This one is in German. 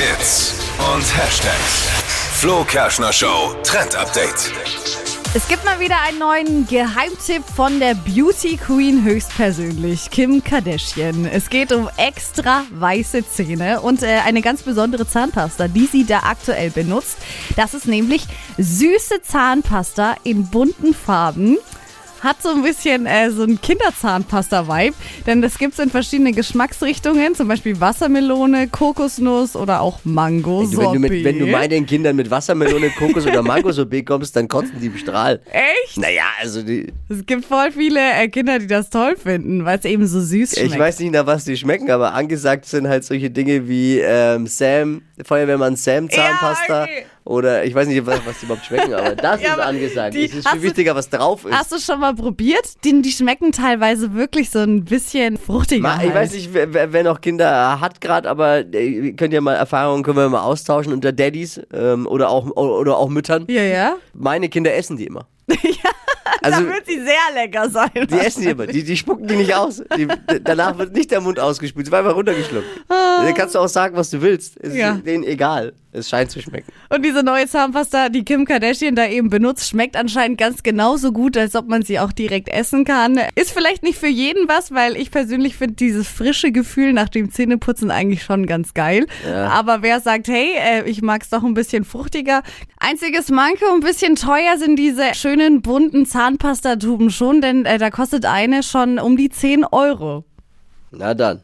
Hits und Hashtags. Flo Kerschner Show Trend Update. Es gibt mal wieder einen neuen Geheimtipp von der Beauty Queen höchstpersönlich, Kim Kardashian. Es geht um extra weiße Zähne und äh, eine ganz besondere Zahnpasta, die sie da aktuell benutzt. Das ist nämlich süße Zahnpasta in bunten Farben hat so ein bisschen äh, so ein Kinderzahnpasta-Vibe, denn das gibt es in verschiedenen Geschmacksrichtungen, zum Beispiel Wassermelone, Kokosnuss oder auch mango du, wenn, du mit, wenn du meinen Kindern mit Wassermelone, Kokos oder Mango-Sorbet kommst, dann kotzen die im Strahl. Echt? Naja, also die, Es gibt voll viele äh, Kinder, die das toll finden, weil es eben so süß schmeckt. ich weiß nicht, nach was die schmecken, aber angesagt sind halt solche Dinge wie ähm, Sam, Feuerwehrmann Sam Zahnpasta. okay. Oder ich weiß nicht, was, was die überhaupt schmecken, aber das Ja, ist angesagt. die- es ist viel du- wichtiger, was drauf ist. Hast du schon mal probiert? Die, die schmecken teilweise wirklich so ein bisschen fruchtiger. Ma, ich halt. weiß nicht, wer, wer noch Kinder hat gerade, aber äh, könnt ihr mal Erfahrungen, können wir mal austauschen unter Daddys ähm, oder, auch, oder auch Müttern. Ja, ja. Meine Kinder essen die immer. Also da wird sie sehr lecker sein. die essen die immer, die, die spucken die nicht aus. Die, danach wird nicht der Mund ausgespült, es war einfach runtergeschluckt. Dann kannst du auch sagen, was du willst. Es Ah. Ja. ist denen egal. Es scheint zu schmecken. Und diese neue Zahnpasta, die Kim Kardashian da eben benutzt, schmeckt anscheinend ganz genauso gut, als ob man sie auch direkt essen kann. Ist vielleicht nicht für jeden was, weil ich persönlich finde dieses frische Gefühl nach dem Zähneputzen eigentlich schon ganz geil. Ja. Aber wer sagt, hey, äh, ich mag's doch ein bisschen fruchtiger. Einziges Manko, ein bisschen teuer sind diese schönen bunten Zahnpastatuben schon, denn äh, da kostet eine schon um die 10 Euro. Na dann.